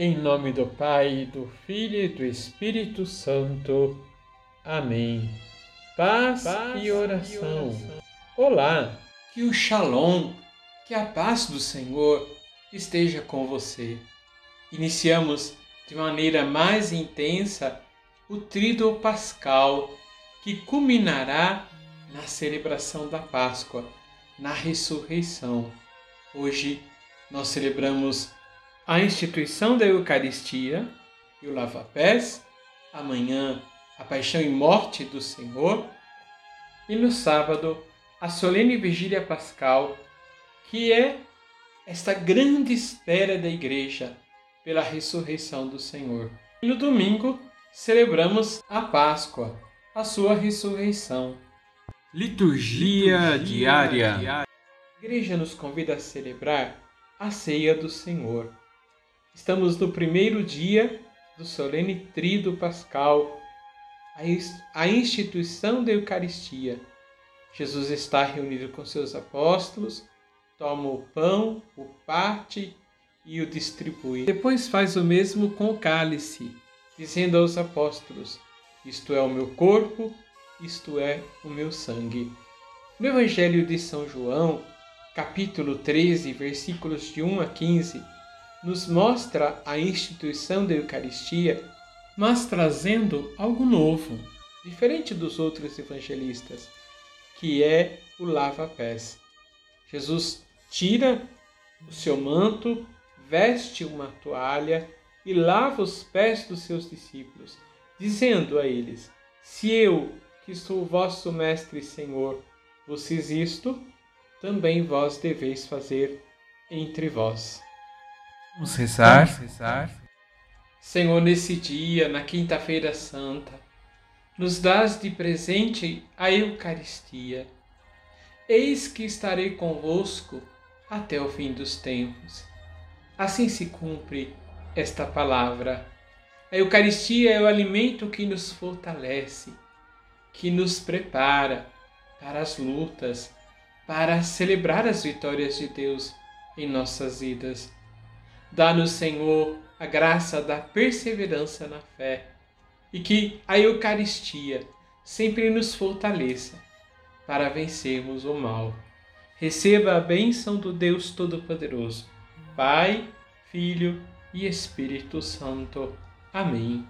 Em nome do Pai, do Filho e do Espírito Santo. Amém. Paz, paz e, oração. e oração. Olá, que o Shalom, que a paz do Senhor esteja com você. Iniciamos de maneira mais intensa o Tríduo Pascal, que culminará na celebração da Páscoa, na ressurreição. Hoje nós celebramos a instituição da Eucaristia e o lava-pés, amanhã a paixão e morte do Senhor, e no sábado a solene vigília pascal, que é esta grande espera da igreja pela ressurreição do Senhor. E no domingo celebramos a Páscoa, a sua ressurreição. Liturgia, Liturgia diária. diária. A igreja nos convida a celebrar a ceia do Senhor. Estamos no primeiro dia do solene Tríduo Pascal, a instituição da Eucaristia. Jesus está reunido com seus apóstolos, toma o pão, o parte e o distribui. Depois faz o mesmo com o cálice, dizendo aos apóstolos: Isto é o meu corpo, isto é o meu sangue. No Evangelho de São João, capítulo 13, versículos de 1 a 15, nos mostra a instituição da Eucaristia, mas trazendo algo novo, diferente dos outros evangelistas, que é o lava-pés. Jesus tira o seu manto, veste uma toalha e lava os pés dos seus discípulos, dizendo a eles: Se eu, que sou vosso mestre e Senhor, vos isto, também vós deveis fazer entre vós. Vamos rezar. Vamos rezar. Senhor, nesse dia, na Quinta-feira Santa, nos dás de presente a Eucaristia. Eis que estarei convosco até o fim dos tempos. Assim se cumpre esta palavra. A Eucaristia é o alimento que nos fortalece, que nos prepara para as lutas, para celebrar as vitórias de Deus em nossas vidas. Dá-nos, Senhor, a graça da perseverança na fé e que a Eucaristia sempre nos fortaleça para vencermos o mal. Receba a bênção do Deus Todo-Poderoso, Pai, Filho e Espírito Santo. Amém.